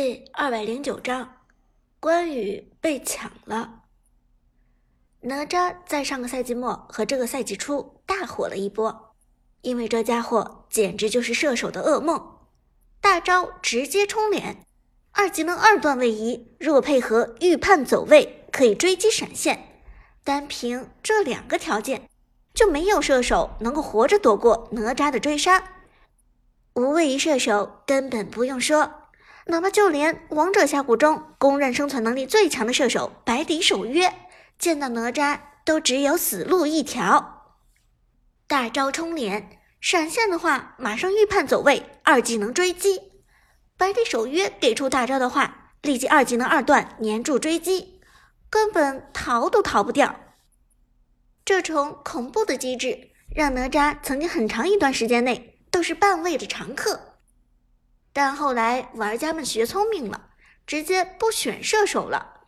第二百零九章，关羽被抢了。哪吒在上个赛季末和这个赛季初大火了一波，因为这家伙简直就是射手的噩梦，大招直接冲脸，二技能二段位移，若配合预判走位，可以追击闪现。单凭这两个条件，就没有射手能够活着躲过哪吒的追杀。无位移射手根本不用说。哪怕就连王者峡谷中公认生存能力最强的射手百里守约，见到哪吒都只有死路一条。大招冲脸，闪现的话马上预判走位，二技能追击。百里守约给出大招的话，立即二技能二段粘住追击，根本逃都逃不掉。这种恐怖的机制，让哪吒曾经很长一段时间内都是半位的常客。但后来玩家们学聪明了，直接不选射手了。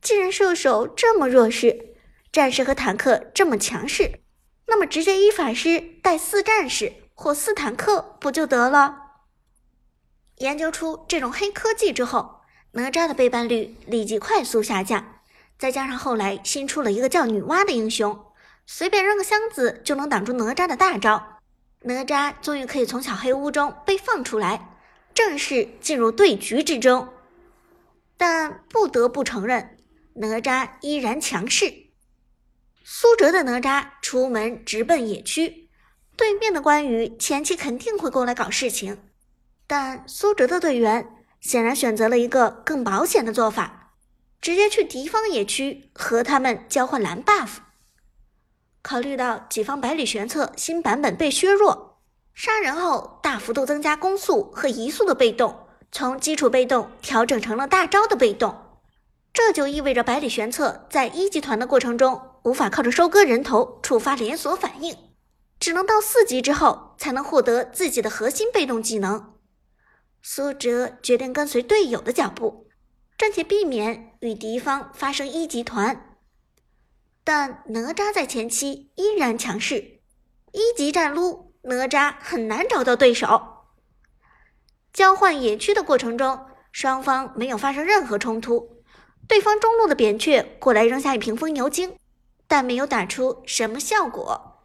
既然射手这么弱势，战士和坦克这么强势，那么直接一法师带四战士或四坦克不就得了？研究出这种黑科技之后，哪吒的背叛率立即快速下降。再加上后来新出了一个叫女娲的英雄，随便扔个箱子就能挡住哪吒的大招，哪吒终于可以从小黑屋中被放出来。正式进入对局之中，但不得不承认，哪吒依然强势。苏哲的哪吒出门直奔野区，对面的关羽前期肯定会过来搞事情，但苏哲的队员显然选择了一个更保险的做法，直接去敌方野区和他们交换蓝 buff。考虑到己方百里玄策新版本被削弱。杀人后大幅度增加攻速和移速的被动，从基础被动调整成了大招的被动，这就意味着百里玄策在一级团的过程中无法靠着收割人头触发连锁反应，只能到四级之后才能获得自己的核心被动技能。苏哲决定跟随队友的脚步，暂且避免与敌方发生一级团，但哪吒在前期依然强势，一级战撸。哪吒很难找到对手。交换野区的过程中，双方没有发生任何冲突。对方中路的扁鹊过来扔下一瓶风牛精，但没有打出什么效果。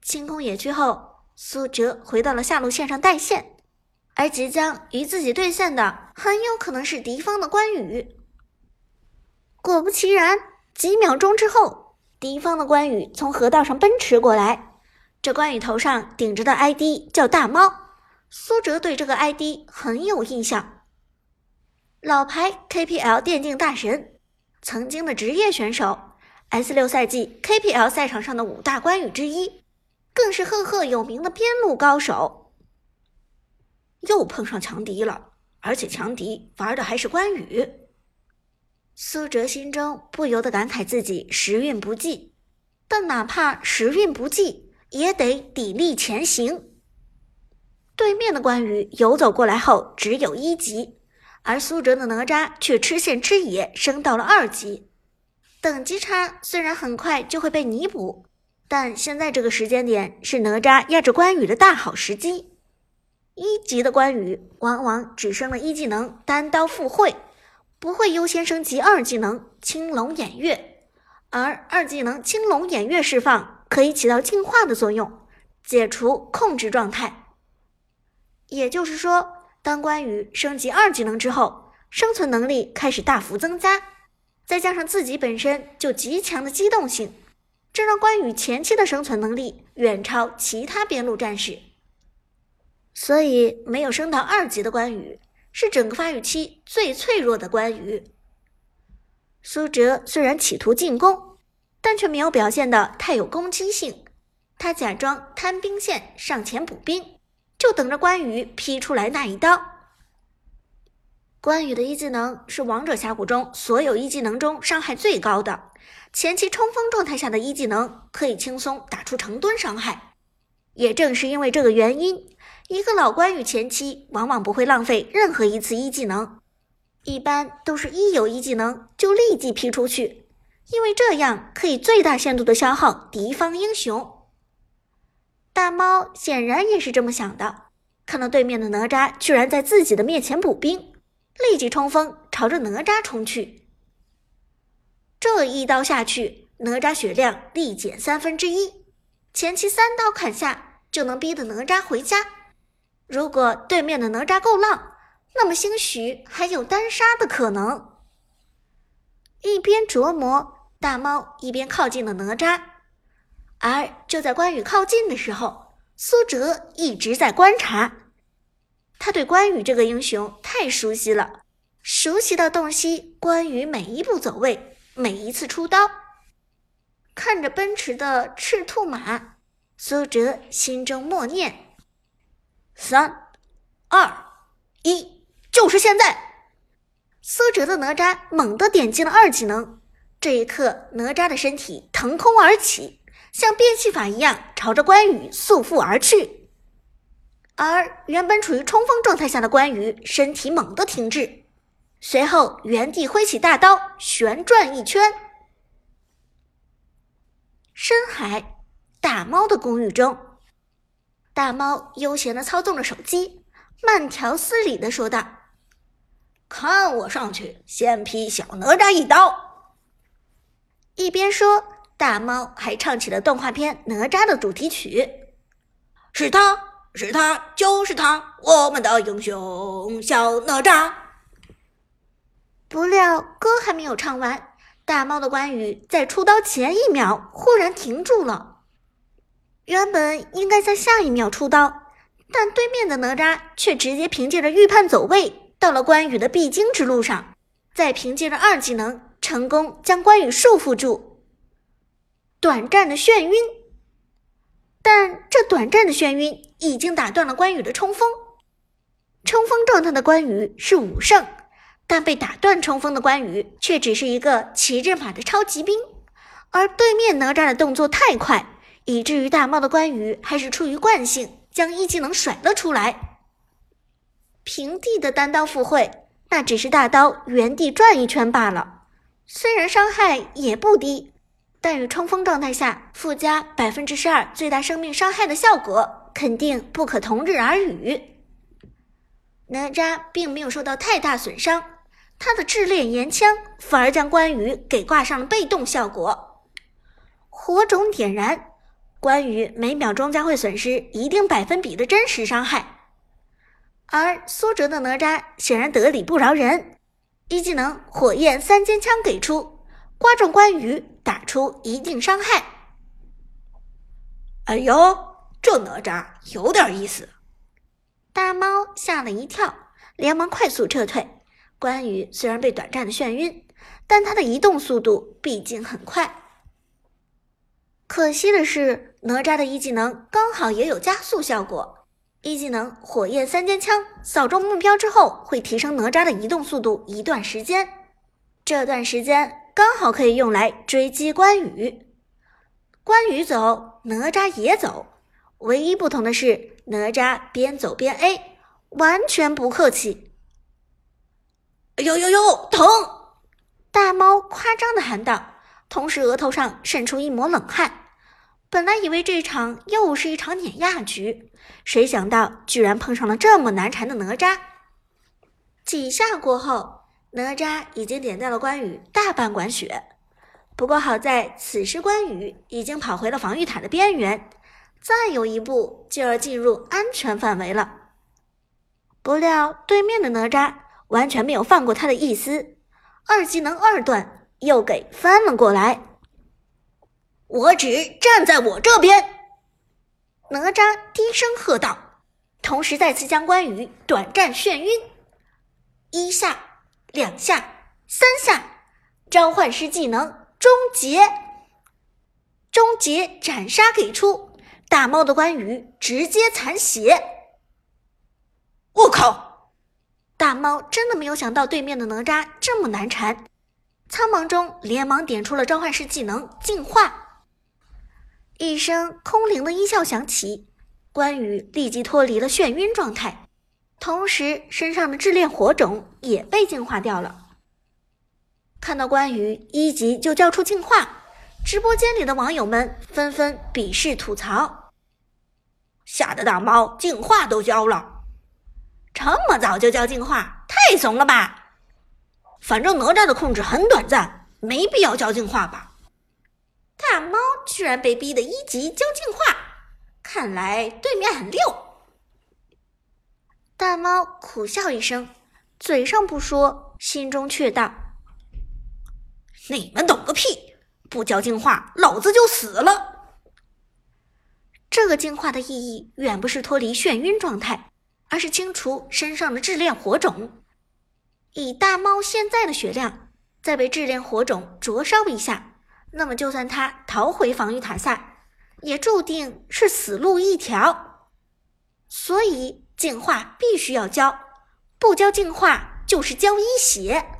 清空野区后，苏哲回到了下路线上带线，而即将与自己对线的很有可能是敌方的关羽。果不其然，几秒钟之后，敌方的关羽从河道上奔驰过来。这关羽头上顶着的 ID 叫大猫，苏哲对这个 ID 很有印象。老牌 KPL 电竞大神，曾经的职业选手，S 六赛季 KPL 赛场上的五大关羽之一，更是赫赫有名的边路高手。又碰上强敌了，而且强敌玩的还是关羽。苏哲心中不由得感慨自己时运不济，但哪怕时运不济。也得砥砺前行。对面的关羽游走过来后只有一级，而苏哲的哪吒却吃线吃野升到了二级。等级差虽然很快就会被弥补，但现在这个时间点是哪吒压制关羽的大好时机。一级的关羽往往只升了一技能单刀赴会，不会优先升级二技能青龙偃月，而二技能青龙偃月释放。可以起到净化的作用，解除控制状态。也就是说，当关羽升级二技能之后，生存能力开始大幅增加，再加上自己本身就极强的机动性，这让关羽前期的生存能力远超其他边路战士。所以，没有升到二级的关羽是整个发育期最脆弱的关羽。苏哲虽然企图进攻。但却没有表现的太有攻击性，他假装摊兵线上前补兵，就等着关羽劈出来那一刀。关羽的一技能是王者峡谷中所有一技能中伤害最高的，前期冲锋状态下的一技能可以轻松打出成吨伤害。也正是因为这个原因，一个老关羽前期往往不会浪费任何一次一技能，一般都是一有一技能就立即劈出去。因为这样可以最大限度的消耗敌方英雄。大猫显然也是这么想的，看到对面的哪吒居然在自己的面前补兵，立即冲锋，朝着哪吒冲去。这一刀下去，哪吒血量立减三分之一。前期三刀砍下，就能逼得哪吒回家。如果对面的哪吒够浪，那么兴许还有单杀的可能。一边琢磨，大猫一边靠近了哪吒。而就在关羽靠近的时候，苏哲一直在观察。他对关羽这个英雄太熟悉了，熟悉到洞悉关羽每一步走位，每一次出刀。看着奔驰的赤兔马，苏哲心中默念：“三、二、一，就是现在！”苏哲的哪吒猛地点击了二技能，这一刻，哪吒的身体腾空而起，像变戏法一样朝着关羽速赴而去。而原本处于冲锋状态下的关羽身体猛地停滞，随后原地挥起大刀，旋转一圈。深海大猫的公寓中，大猫悠闲的操纵着手机，慢条斯理的说道。看我上去，先劈小哪吒一刀！一边说，大猫还唱起了动画片《哪吒》的主题曲。是他是他就是他，我们的英雄小哪吒。不料歌还没有唱完，大猫的关羽在出刀前一秒忽然停住了。原本应该在下一秒出刀，但对面的哪吒却直接凭借着预判走位。到了关羽的必经之路上，再凭借着二技能成功将关羽束缚住，短暂的眩晕。但这短暂的眩晕已经打断了关羽的冲锋。冲锋状态的关羽是武圣，但被打断冲锋的关羽却只是一个骑阵法的超级兵。而对面哪吒的动作太快，以至于大猫的关羽还是出于惯性将一技能甩了出来。平地的单刀赴会，那只是大刀原地转一圈罢了。虽然伤害也不低，但与冲锋状态下附加百分之十二最大生命伤害的效果，肯定不可同日而语。哪吒并没有受到太大损伤，他的炙烈炎枪反而将关羽给挂上了被动效果。火种点燃，关羽每秒钟将会损失一定百分比的真实伤害。而苏哲的哪吒显然得理不饶人，一技能火焰三尖枪给出，刮中关羽，打出一定伤害。哎呦，这哪吒有点意思！大猫吓了一跳，连忙快速撤退。关羽虽然被短暂的眩晕，但他的移动速度毕竟很快。可惜的是，哪吒的一技能刚好也有加速效果。一技能火焰三尖枪扫中目标之后，会提升哪吒的移动速度一段时间。这段时间刚好可以用来追击关羽。关羽走，哪吒也走，唯一不同的是，哪吒边走边 A，完全不客气。哎呦呦呦，疼！大猫夸张的喊道，同时额头上渗出一抹冷汗。本来以为这场又是一场碾压局，谁想到居然碰上了这么难缠的哪吒。几下过后，哪吒已经点掉了关羽大半管血。不过好在此时关羽已经跑回了防御塔的边缘，再有一步就要进入安全范围了。不料对面的哪吒完全没有放过他的意思，二技能二段又给翻了过来。我只站在我这边，哪吒低声喝道，同时再次将关羽短暂眩晕。一下，两下，三下，召唤师技能终结，终结斩杀给出，大猫的关羽直接残血。我靠！大猫真的没有想到对面的哪吒这么难缠，苍茫中连忙点出了召唤师技能净化。一声空灵的音效响起，关羽立即脱离了眩晕状态，同时身上的炽烈火种也被净化掉了。看到关羽一级就交出净化，直播间里的网友们纷纷鄙视吐槽：“吓得大猫净化都交了，这么早就交净化，太怂了吧！反正哪吒的控制很短暂，没必要交净化吧？大猫居然被逼的一级交净化，看来对面很溜。大猫苦笑一声，嘴上不说，心中却道：“你们懂个屁！不交净化，老子就死了。”这个净化的意义远不是脱离眩晕状态，而是清除身上的炽炼火种。以大猫现在的血量，再被炽炼火种灼烧一下。那么，就算他逃回防御塔下，也注定是死路一条。所以，净化必须要交，不交净化就是交一血。